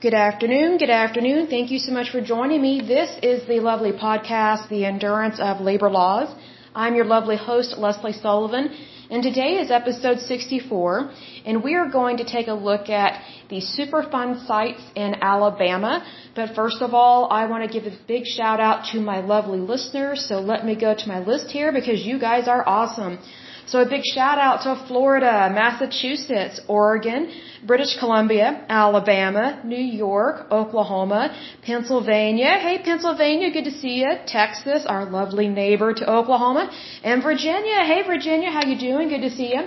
Good afternoon. Good afternoon. Thank you so much for joining me. This is the lovely podcast, The Endurance of Labor Laws. I'm your lovely host, Leslie Sullivan, and today is episode 64, and we are going to take a look at the Superfund sites in Alabama. But first of all, I want to give a big shout out to my lovely listeners, so let me go to my list here because you guys are awesome. So a big shout out to Florida, Massachusetts, Oregon, British Columbia, Alabama, New York, Oklahoma, Pennsylvania. Hey Pennsylvania, good to see you. Texas, our lovely neighbor to Oklahoma, and Virginia. Hey Virginia, how you doing? Good to see you.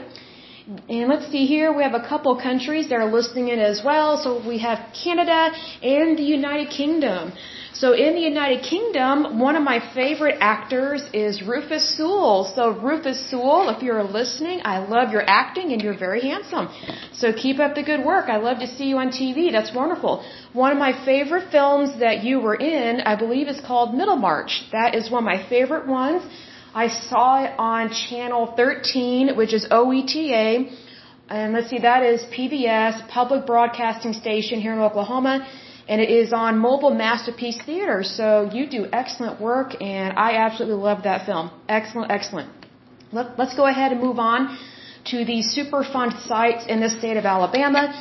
And let's see here, we have a couple countries that are listening in as well. So we have Canada and the United Kingdom. So in the United Kingdom, one of my favorite actors is Rufus Sewell. So Rufus Sewell, if you're listening, I love your acting and you're very handsome. So keep up the good work. I love to see you on TV. That's wonderful. One of my favorite films that you were in, I believe is called Middlemarch. That is one of my favorite ones. I saw it on channel 13, which is OETA. And let's see, that is PBS, Public Broadcasting Station here in Oklahoma and it is on Mobil Masterpiece Theater. So you do excellent work, and I absolutely love that film. Excellent, excellent. Let, let's go ahead and move on to the Superfund sites in the state of Alabama.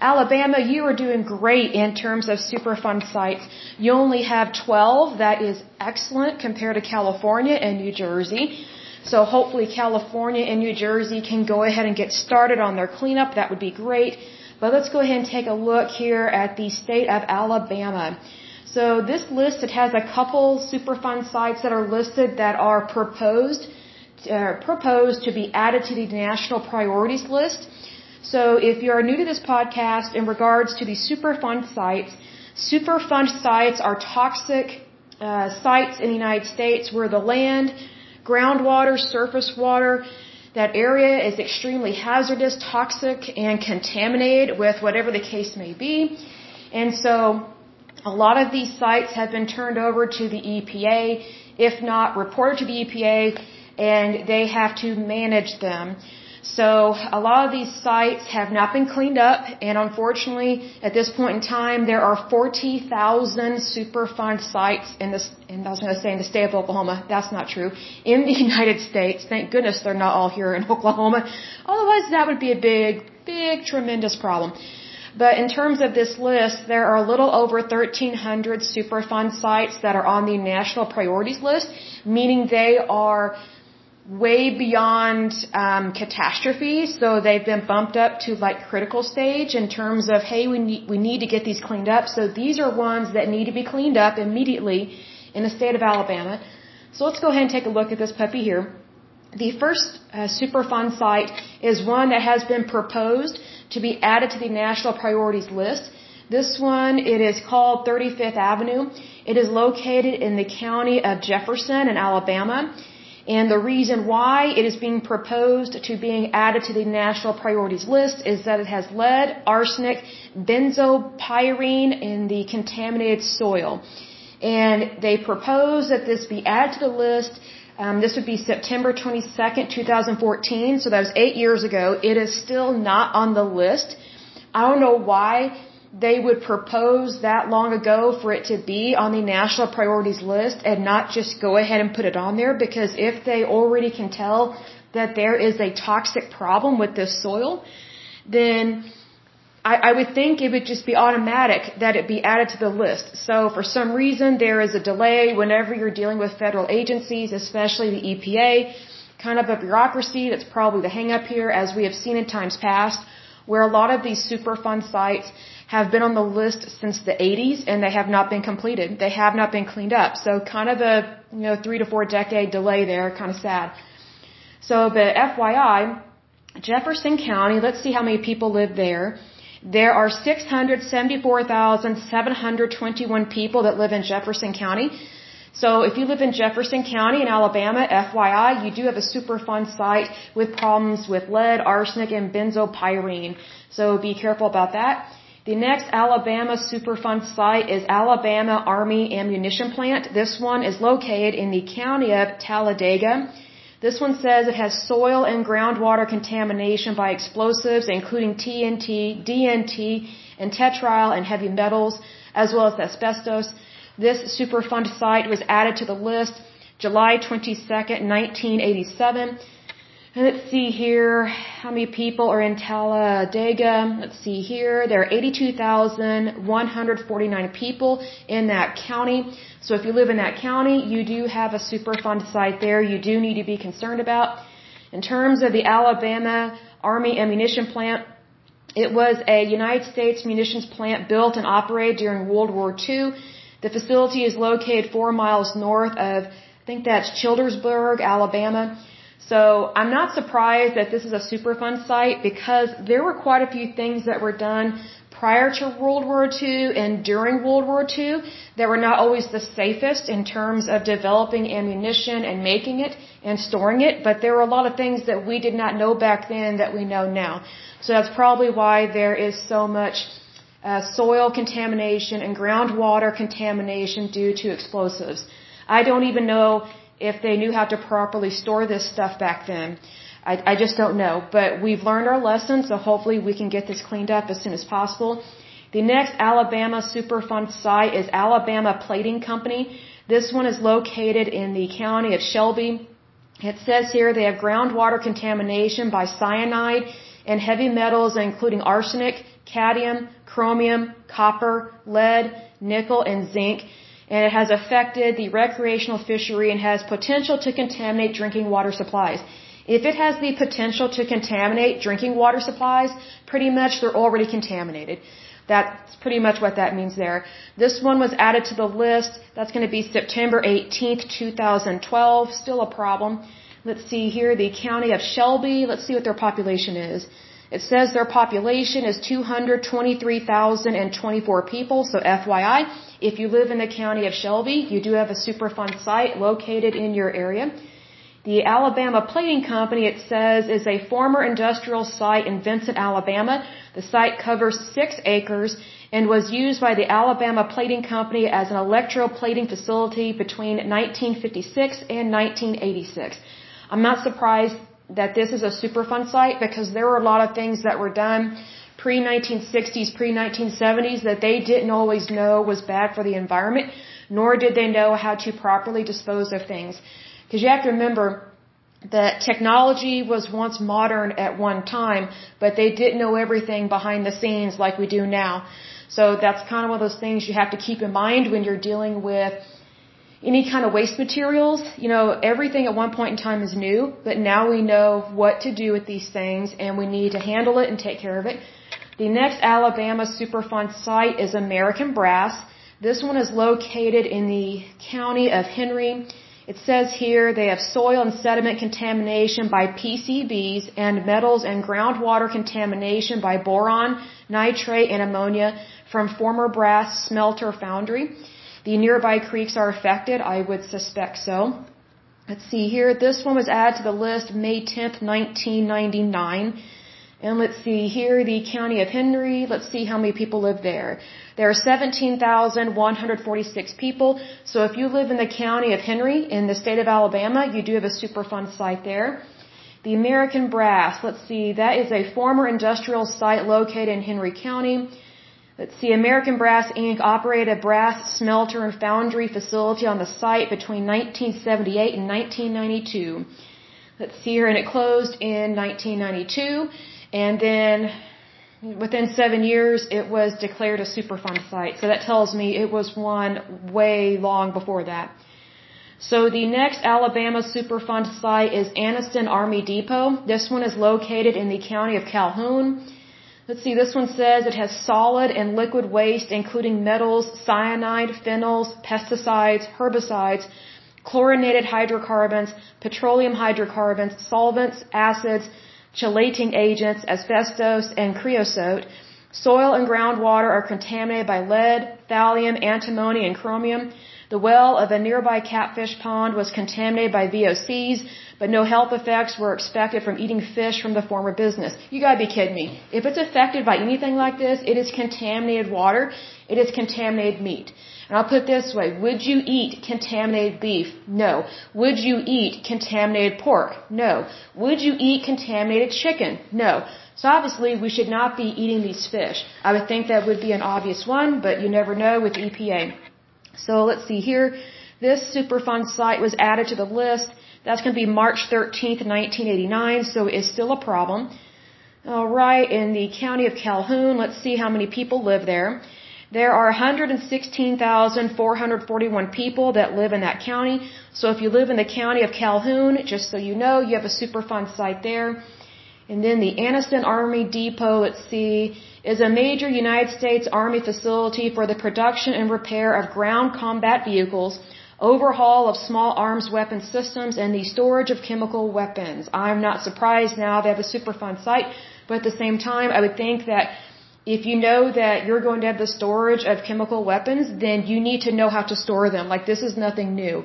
Alabama, you are doing great in terms of Superfund sites. You only have 12. That is excellent compared to California and New Jersey. So hopefully California and New Jersey can go ahead and get started on their cleanup. That would be great. But let's go ahead and take a look here at the state of Alabama. So this list, it has a couple Superfund sites that are listed that are proposed, uh, proposed to be added to the national priorities list. So if you're new to this podcast in regards to the Superfund sites, Superfund sites are toxic uh, sites in the United States where the land, groundwater, surface water, that area is extremely hazardous, toxic, and contaminated with whatever the case may be. And so a lot of these sites have been turned over to the EPA, if not reported to the EPA, and they have to manage them. So a lot of these sites have not been cleaned up, and unfortunately, at this point in time, there are 40,000 Superfund sites in the, in, I was going to say in the state of Oklahoma. That's not true. In the United States. Thank goodness they're not all here in Oklahoma. Otherwise, that would be a big, big, tremendous problem. But in terms of this list, there are a little over 1,300 Superfund sites that are on the national priorities list, meaning they are way beyond um, catastrophe. So they've been bumped up to like critical stage in terms of hey, we need we need to get these cleaned up. So these are ones that need to be cleaned up immediately in the state of Alabama. So let's go ahead and take a look at this puppy here. The first uh, Superfund site is one that has been proposed to be added to the national priorities list. This one, it is called 35th Avenue. It is located in the county of Jefferson in Alabama. And the reason why it is being proposed to being added to the national priorities list is that it has lead, arsenic, benzopyrene in the contaminated soil. And they propose that this be added to the list. Um, this would be September 22nd, 2014. So that was eight years ago. It is still not on the list. I don't know why they would propose that long ago for it to be on the national priorities list and not just go ahead and put it on there because if they already can tell that there is a toxic problem with this soil, then I, I would think it would just be automatic that it be added to the list. So for some reason there is a delay whenever you're dealing with federal agencies, especially the EPA, kind of a bureaucracy that's probably the hang up here as we have seen in times past where a lot of these Superfund sites have been on the list since the 80s and they have not been completed. They have not been cleaned up. So kind of a, you know, three to four decade delay there, kind of sad. So, but FYI, Jefferson County, let's see how many people live there. There are 674,721 people that live in Jefferson County. So if you live in Jefferson County in Alabama, FYI, you do have a Superfund site with problems with lead, arsenic, and benzopyrene. So be careful about that. The next Alabama Superfund site is Alabama Army Ammunition Plant. This one is located in the county of Talladega. This one says it has soil and groundwater contamination by explosives, including TNT, DNT, and tetryl and heavy metals, as well as asbestos. This Superfund site was added to the list July 22, 1987. Let's see here how many people are in Talladega. Let's see here. There are 82,149 people in that county. So if you live in that county, you do have a Superfund site there you do need to be concerned about. In terms of the Alabama Army ammunition plant, it was a United States munitions plant built and operated during World War II. The facility is located four miles north of, I think that's Childersburg, Alabama. So I'm not surprised that this is a Superfund site because there were quite a few things that were done prior to World War II and during World War II that were not always the safest in terms of developing ammunition and making it and storing it, but there were a lot of things that we did not know back then that we know now. So that's probably why there is so much uh, soil contamination and groundwater contamination due to explosives. I don't even know if they knew how to properly store this stuff back then. I, I just don't know. But we've learned our lesson, so hopefully we can get this cleaned up as soon as possible. The next Alabama Superfund site is Alabama Plating Company. This one is located in the county of Shelby. It says here they have groundwater contamination by cyanide and heavy metals including arsenic, cadmium, chromium, copper, lead, nickel, and zinc and it has affected the recreational fishery and has potential to contaminate drinking water supplies. If it has the potential to contaminate drinking water supplies, pretty much they're already contaminated. That's pretty much what that means there. This one was added to the list. That's going to be September 18th, 2012. Still a problem. Let's see here, the county of Shelby. Let's see what their population is. It says their population is 223,024 people, so FYI, if you live in the county of Shelby, you do have a Superfund site located in your area. The Alabama Plating Company, it says, is a former industrial site in Vincent, Alabama. The site covers six acres and was used by the Alabama Plating Company as an electroplating facility between 1956 and 1986. I'm not surprised that this is a Superfund site because there were a lot of things that were done pre 1960s, pre 1970s that they didn't always know was bad for the environment, nor did they know how to properly dispose of things. Because you have to remember that technology was once modern at one time, but they didn't know everything behind the scenes like we do now. So that's kind of one of those things you have to keep in mind when you're dealing with any kind of waste materials. You know, everything at one point in time is new, but now we know what to do with these things and we need to handle it and take care of it. The next Alabama Superfund site is American Brass. This one is located in the county of Henry. It says here they have soil and sediment contamination by PCBs and metals and groundwater contamination by boron, nitrate, and ammonia from former brass smelter foundry. The nearby creeks are affected. I would suspect so. Let's see here. This one was added to the list May 10th, 1999. And let's see here, the county of Henry. Let's see how many people live there. There are 17,146 people. So if you live in the county of Henry in the state of Alabama, you do have a Superfund site there. The American Brass. Let's see, that is a former industrial site located in Henry County. Let's see, American Brass Inc. operated a brass smelter and foundry facility on the site between 1978 and 1992. Let's see here, and it closed in 1992, and then within seven years it was declared a Superfund site. So that tells me it was one way long before that. So the next Alabama Superfund site is Anniston Army Depot. This one is located in the county of Calhoun. Let's see, this one says it has solid and liquid waste, including metals, cyanide, phenols, pesticides, herbicides, chlorinated hydrocarbons, petroleum hydrocarbons, solvents, acids, chelating agents, asbestos, and creosote. Soil and groundwater are contaminated by lead, thallium, antimony, and chromium. The well of a nearby catfish pond was contaminated by VOCs, but no health effects were expected from eating fish from the former business. You gotta be kidding me. If it's affected by anything like this, it is contaminated water, it is contaminated meat. And I'll put it this way, would you eat contaminated beef? No. Would you eat contaminated pork? No. Would you eat contaminated chicken? No. So obviously we should not be eating these fish. I would think that would be an obvious one, but you never know with EPA. So let's see here. This Superfund site was added to the list. That's going to be March 13th, 1989, so it is still a problem. Alright, in the county of Calhoun, let's see how many people live there. There are 116,441 people that live in that county. So if you live in the county of Calhoun, just so you know, you have a Superfund site there. And then the Anniston Army Depot, let's see, is a major United States Army facility for the production and repair of ground combat vehicles, overhaul of small arms weapon systems, and the storage of chemical weapons. I'm not surprised now they have a Superfund site, but at the same time, I would think that if you know that you're going to have the storage of chemical weapons, then you need to know how to store them. Like this is nothing new.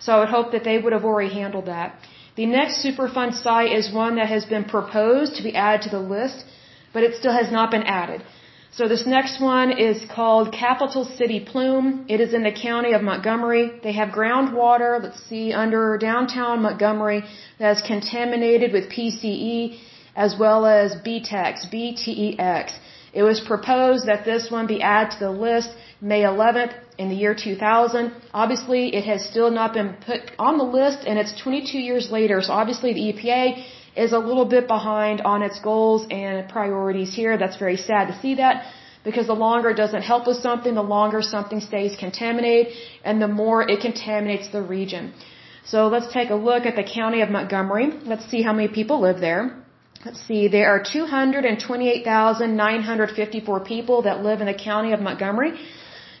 So I would hope that they would have already handled that. The next Superfund site is one that has been proposed to be added to the list, but it still has not been added. So this next one is called Capital City Plume. It is in the county of Montgomery. They have groundwater, let's see, under downtown Montgomery that is contaminated with PCE as well as BTEX, BTEX. It was proposed that this one be added to the list May 11th in the year 2000. Obviously, it has still not been put on the list and it's 22 years later. So obviously the EPA is a little bit behind on its goals and priorities here. That's very sad to see that because the longer it doesn't help with something, the longer something stays contaminated and the more it contaminates the region. So let's take a look at the county of Montgomery. Let's see how many people live there. Let's see, there are 228,954 people that live in the county of Montgomery.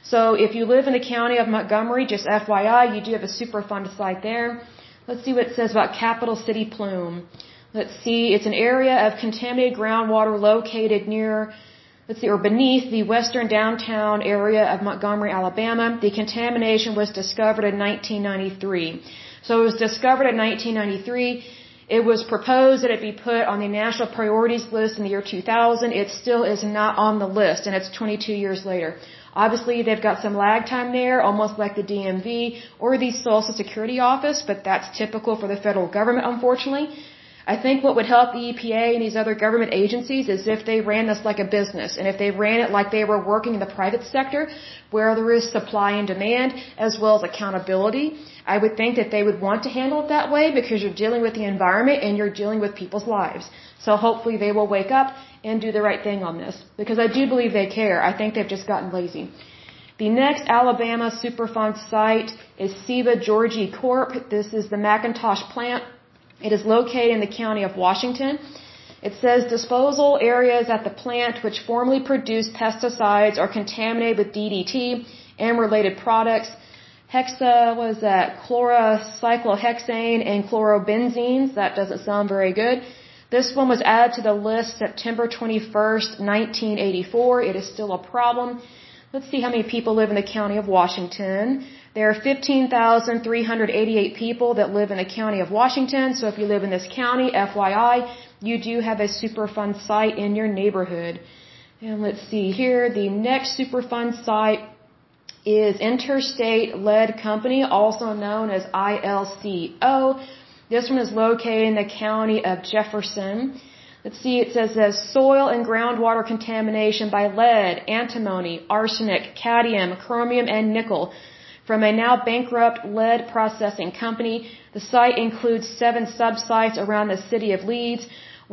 So if you live in the county of Montgomery, just FYI, you do have a Superfund site there. Let's see what it says about Capital City Plume. Let's see, it's an area of contaminated groundwater located near, let's see, or beneath the western downtown area of Montgomery, Alabama. The contamination was discovered in 1993. So it was discovered in 1993. It was proposed that it be put on the national priorities list in the year 2000. It still is not on the list, and it's 22 years later. Obviously, they've got some lag time there, almost like the DMV or the Social Security Office, but that's typical for the federal government, unfortunately. I think what would help the EPA and these other government agencies is if they ran this like a business and if they ran it like they were working in the private sector where there is supply and demand as well as accountability. I would think that they would want to handle it that way because you're dealing with the environment and you're dealing with people's lives. So hopefully they will wake up and do the right thing on this because I do believe they care. I think they've just gotten lazy. The next Alabama Superfund site is Ciba Geigy Corp. This is the McIntosh plant. It is located in the county of Washington. It says disposal areas at the plant which formerly produced pesticides are contaminated with DDT and related products. Hexa was that chlorocyclohexane and chlorobenzenes. That doesn't sound very good. This one was added to the list September 21st, 1984. It is still a problem. Let's see how many people live in the county of Washington. There are 15,388 people that live in the county of Washington. So if you live in this county, FYI, you do have a Superfund site in your neighborhood. And let's see here. The next Superfund site is Interstate Lead Company, also known as ILCO. This one is located in the county of Jefferson. Let's see, it says that soil and groundwater contamination by lead, antimony, arsenic, cadmium, chromium, and nickel from a now bankrupt lead processing company. The site includes seven sub-sites around the city of Leeds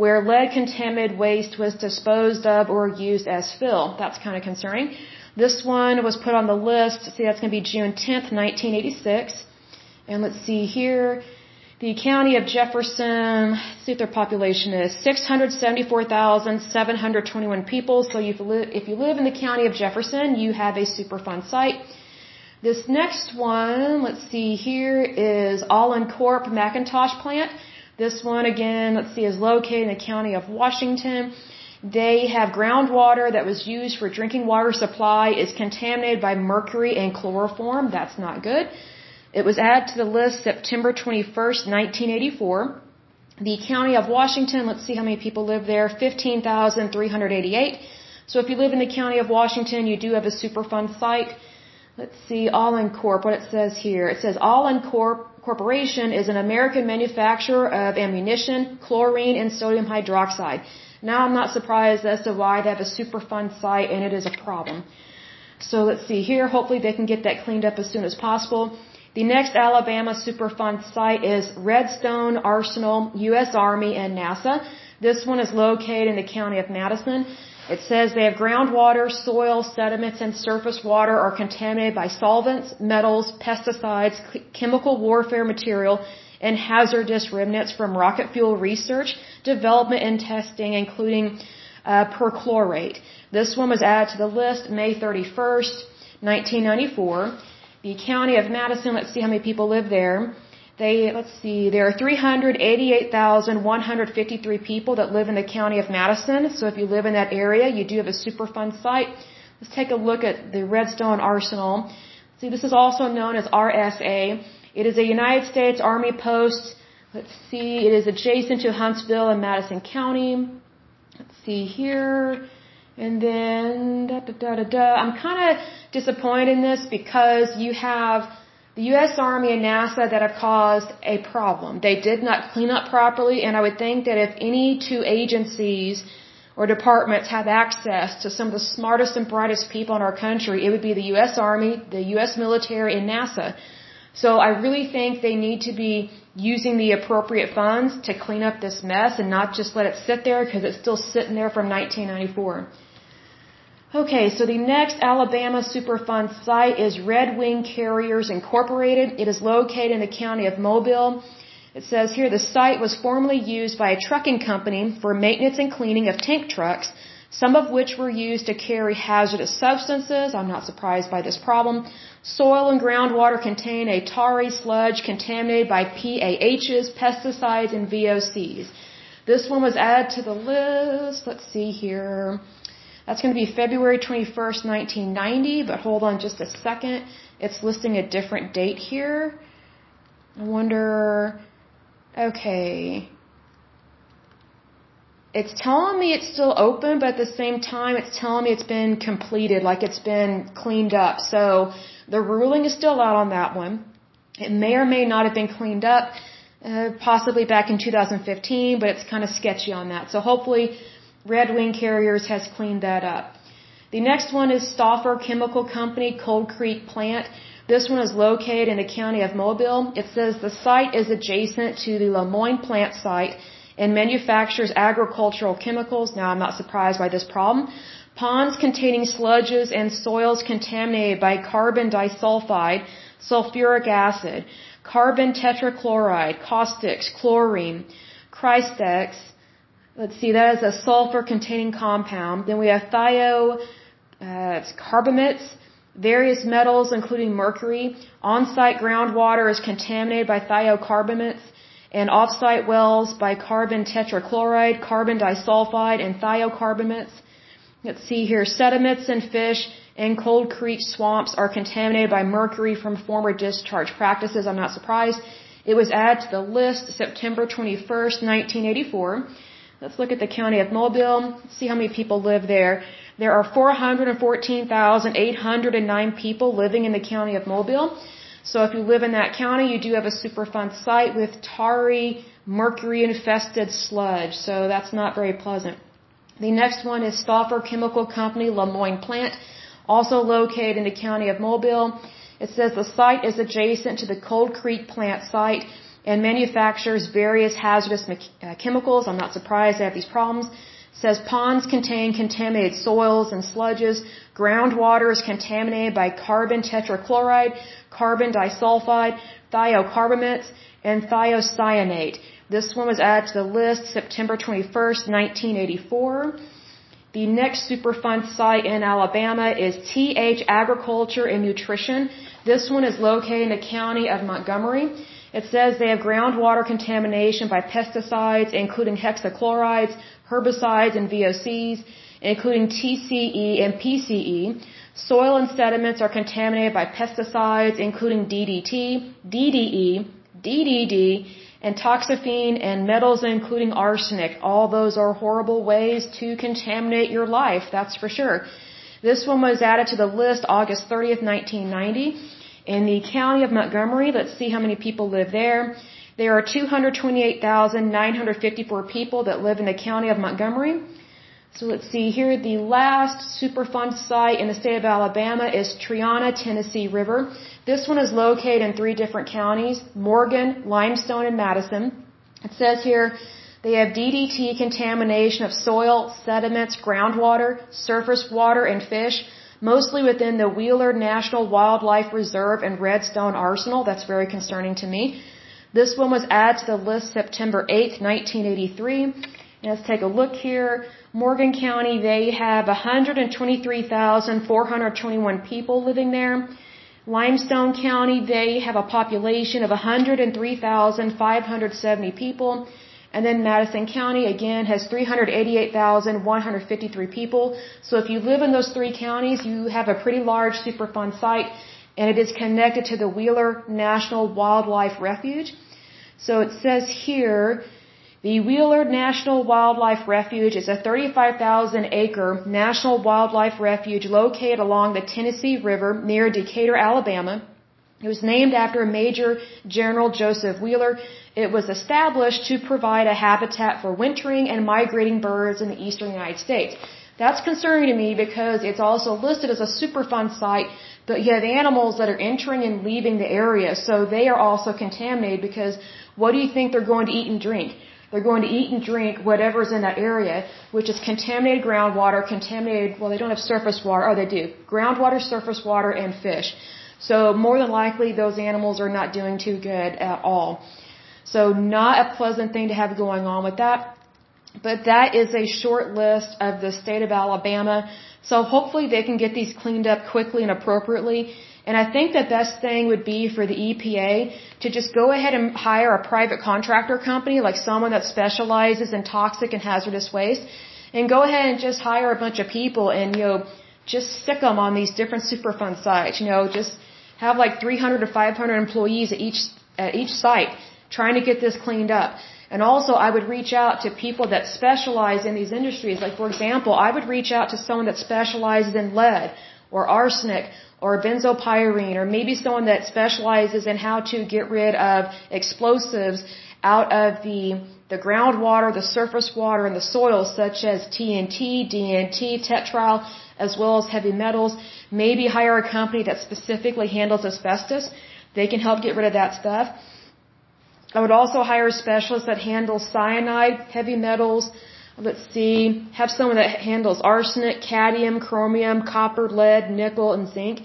where lead contaminated waste was disposed of or used as fill. That's kind of concerning. This one was put on the list. See, that's going to be June 10th, 1986. And let's see here. The county of Jefferson, see what their population is, 674,721 people. So if you live in the county of Jefferson, you have a Superfund site. This next one, let's see here, is Olin Corp McIntosh plant. This one again, let's see, is located in the county of Washington. They have groundwater that was used for drinking water supply is contaminated by mercury and chloroform. That's not good. It was added to the list September 21st, 1984. The county of Washington, let's see how many people live there, 15,388. So if you live in the county of Washington, you do have a Superfund site. Let's see, Olin Corp. what it says here. It says Olin Corp. Corporation is an American manufacturer of ammunition, chlorine, and sodium hydroxide. Now I'm not surprised as to why they have a Superfund site and it is a problem. So let's see here. Hopefully they can get that cleaned up as soon as possible. The next Alabama Superfund site is Redstone Arsenal, U.S. Army, and NASA. This one is located in the county of Madison. It says they have groundwater, soil, sediments, and surface water are contaminated by solvents, metals, pesticides, chemical warfare material, and hazardous remnants from rocket fuel research, development, and testing, including uh, perchlorate. This one was added to the list May 31st, 1994. The county of Madison, let's see how many people live there. They, let's see, there are 388,153 people that live in the county of Madison. So if you live in that area, you do have a Superfund site. Let's take a look at the Redstone Arsenal. See, this is also known as RSA. It is a United States Army post. Let's see, it is adjacent to Huntsville and Madison County. Let's see here. And then, da da da da da. I'm kind of disappointed in this because you have the U.S. Army and NASA that have caused a problem. They did not clean up properly, and I would think that if any two agencies or departments have access to some of the smartest and brightest people in our country, it would be the U.S. Army, the U.S. military, and NASA. So I really think they need to be using the appropriate funds to clean up this mess and not just let it sit there because it's still sitting there from 1994. Okay, so the next Alabama Superfund site is Red Wing Carriers Incorporated. It is located in the county of Mobile. It says here the site was formerly used by a trucking company for maintenance and cleaning of tank trucks, some of which were used to carry hazardous substances. I'm not surprised by this problem. Soil and groundwater contain a tarry sludge contaminated by PAHs, pesticides, and VOCs. This one was added to the list. Let's see here. That's going to be February 21st, 1990, but hold on just a second. It's listing a different date here. I wonder, okay. It's telling me it's still open, but at the same time, it's telling me it's been completed, like it's been cleaned up. So the ruling is still out on that one. It may or may not have been cleaned up, uh, possibly back in 2015, but it's kind of sketchy on that. So hopefully Red Wing Carriers has cleaned that up. The next one is Stauffer Chemical Company Cold Creek Plant. This one is located in the county of Mobile. It says the site is adjacent to the Lemoyne plant site and manufactures agricultural chemicals. Now I'm not surprised by this problem. Ponds containing sludges and soils contaminated by carbon disulfide, sulfuric acid, carbon tetrachloride, caustics, chlorine, Crystex, Let's see, that is a sulfur containing compound. Then we have thio, uh, carbamates, various metals including mercury. On-site groundwater is contaminated by thiocarbamates and off-site wells by carbon tetrachloride, carbon disulfide, and thiocarbamates. Let's see here, sediments and fish in Cold Creek swamps are contaminated by mercury from former discharge practices. I'm not surprised. It was added to the list September 21st, 1984. Let's look at the county of Mobile, see how many people live there. There are 414,809 people living in the county of Mobile. So if you live in that county, you do have a Superfund site with tarry, mercury infested sludge. So that's not very pleasant. The next one is Stauffer Chemical Company Lemoyne plant, also located in the county of Mobile. It says the site is adjacent to the Cold Creek plant site and manufactures various hazardous uh, chemicals. I'm not surprised they have these problems. It says ponds contain contaminated soils and sludges. Groundwater is contaminated by carbon tetrachloride, carbon disulfide, thiocarbamates, and thiocyanate. This one was added to the list September 21st, 1984. The next Superfund site in Alabama is TH Agriculture and Nutrition. This one is located in the county of Montgomery. It says they have groundwater contamination by pesticides, including hexachlorides, herbicides and VOCs, including TCE and PCE. Soil and sediments are contaminated by pesticides, including DDT, DDE, DDD, and toxaphene and metals including arsenic. All those are horrible ways to contaminate your life, that's for sure. This one was added to the list August 30th, 1990. In the county of Montgomery, let's see how many people live there. There are 228,954 people that live in the county of Montgomery. So let's see here. The last Superfund site in the state of Alabama is Triana, Tennessee River. This one is located in three different counties, Morgan, Limestone, and Madison. It says here they have DDT contamination of soil, sediments, groundwater, surface water, and fish, mostly within the Wheeler National Wildlife Reserve and Redstone Arsenal. That's very concerning to me. This one was added to the list September 8, 1983. Let's take a look here. Morgan County, they have 123,421 people living there. Limestone County, they have a population of 103,570 people. And then Madison County, again, has 388,153 people. So if you live in those three counties, you have a pretty large Superfund site, and it is connected to the Wheeler National Wildlife Refuge. So it says here, the Wheeler National Wildlife Refuge is a 35,000 acre national wildlife refuge located along the Tennessee River near Decatur, Alabama. It was named after Major General Joseph Wheeler. It was established to provide a habitat for wintering and migrating birds in the eastern United States. That's concerning to me because it's also listed as a Superfund site, but you have animals that are entering and leaving the area, so they are also contaminated because what do you think they're going to eat and drink? They're going to eat and drink whatever's in that area, which is contaminated groundwater, contaminated, well, they don't have surface water. Oh, they do. Groundwater, surface water, and fish. So more than likely, those animals are not doing too good at all. So not a pleasant thing to have going on with that. But that is a short list of the state of Alabama. So hopefully they can get these cleaned up quickly and appropriately. And I think the best thing would be for the EPA to just go ahead and hire a private contractor company, like someone that specializes in toxic and hazardous waste, and go ahead and just hire a bunch of people and, you know, just stick them on these different Superfund sites. You know, just have like 300 to 500 employees at each, at each site trying to get this cleaned up. And also, I would reach out to people that specialize in these industries. Like, for example, I would reach out to someone that specializes in lead or arsenic or benzopyrene or maybe someone that specializes in how to get rid of explosives out of the the groundwater, the surface water, and the soil, such as TNT, DNT, tetryl, as well as heavy metals. Maybe hire a company that specifically handles asbestos. They can help get rid of that stuff. I would also hire a specialist that handles cyanide, heavy metals, let's see, have someone that handles arsenic, cadmium, chromium, copper, lead, nickel, and zinc.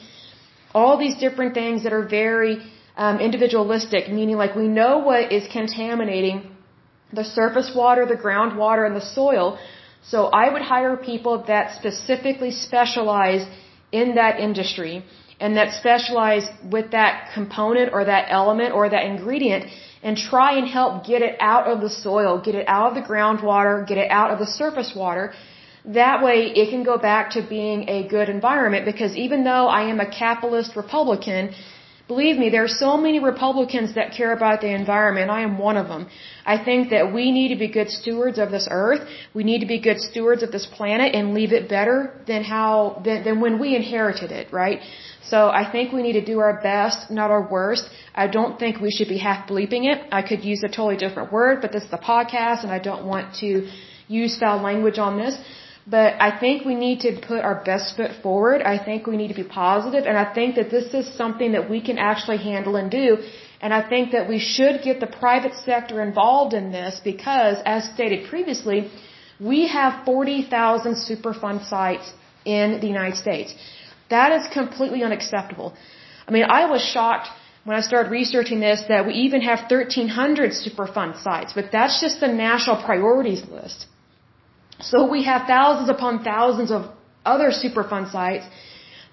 All these different things that are very um, individualistic, meaning like we know what is contaminating the surface water, the groundwater, and the soil. So I would hire people that specifically specialize in that industry and that specialize with that component or that element or that ingredient and try and help get it out of the soil, get it out of the groundwater, get it out of the surface water. That way it can go back to being a good environment because even though I am a capitalist Republican, believe me, there are so many Republicans that care about the environment. I am one of them. I think that we need to be good stewards of this earth. We need to be good stewards of this planet and leave it better than how, than, than when we inherited it, right? So I think we need to do our best, not our worst. I don't think we should be half bleeping it. I could use a totally different word, but this is a podcast and I don't want to use foul language on this. But I think we need to put our best foot forward. I think we need to be positive, and I think that this is something that we can actually handle and do. And I think that we should get the private sector involved in this because, as stated previously, we have 40,000 Superfund sites in the United States. That is completely unacceptable. I mean, I was shocked when I started researching this that we even have 1,300 Superfund sites, but that's just the national priorities list. So we have thousands upon thousands of other Superfund sites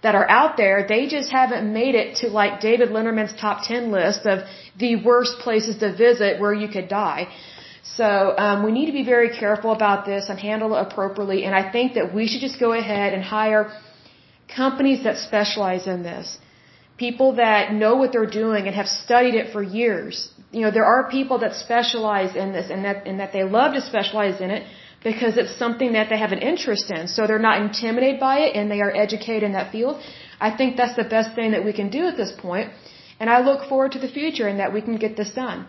that are out there. They just haven't made it to like David Letterman's top 10 list of the worst places to visit where you could die. So um, we need to be very careful about this and handle it appropriately. And I think that we should just go ahead and hire companies that specialize in this. People that know what they're doing and have studied it for years. You know, there are people that specialize in this and that, and that they love to specialize in it because it's something that they have an interest in. So they're not intimidated by it and they are educated in that field. I think that's the best thing that we can do at this point. And I look forward to the future and that we can get this done.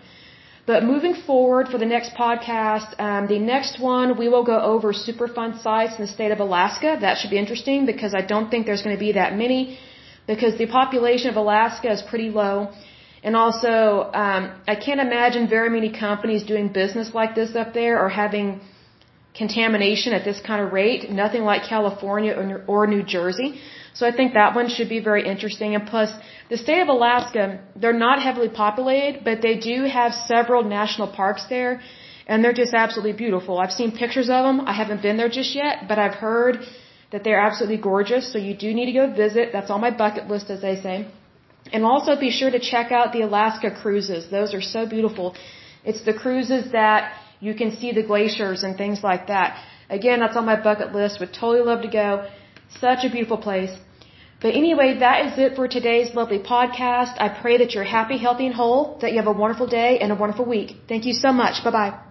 But moving forward for the next podcast, um, the next one we will go over Superfund sites in the state of Alaska. That should be interesting because I don't think there's going to be that many because the population of Alaska is pretty low. And also, um, I can't imagine very many companies doing business like this up there or having contamination at this kind of rate. Nothing like California or, or New Jersey. So I think that one should be very interesting. And plus, the state of Alaska, they're not heavily populated, but they do have several national parks there, and they're just absolutely beautiful. I've seen pictures of them. I haven't been there just yet, but I've heard that they're absolutely gorgeous. So you do need to go visit. That's on my bucket list, as they say. And also be sure to check out the Alaska cruises. Those are so beautiful. It's the cruises that you can see the glaciers and things like that. Again, that's on my bucket list. Would totally love to go. Such a beautiful place. But anyway, that is it for today's lovely podcast. I pray that you're happy, healthy, and whole, that you have a wonderful day and a wonderful week. Thank you so much. Bye bye.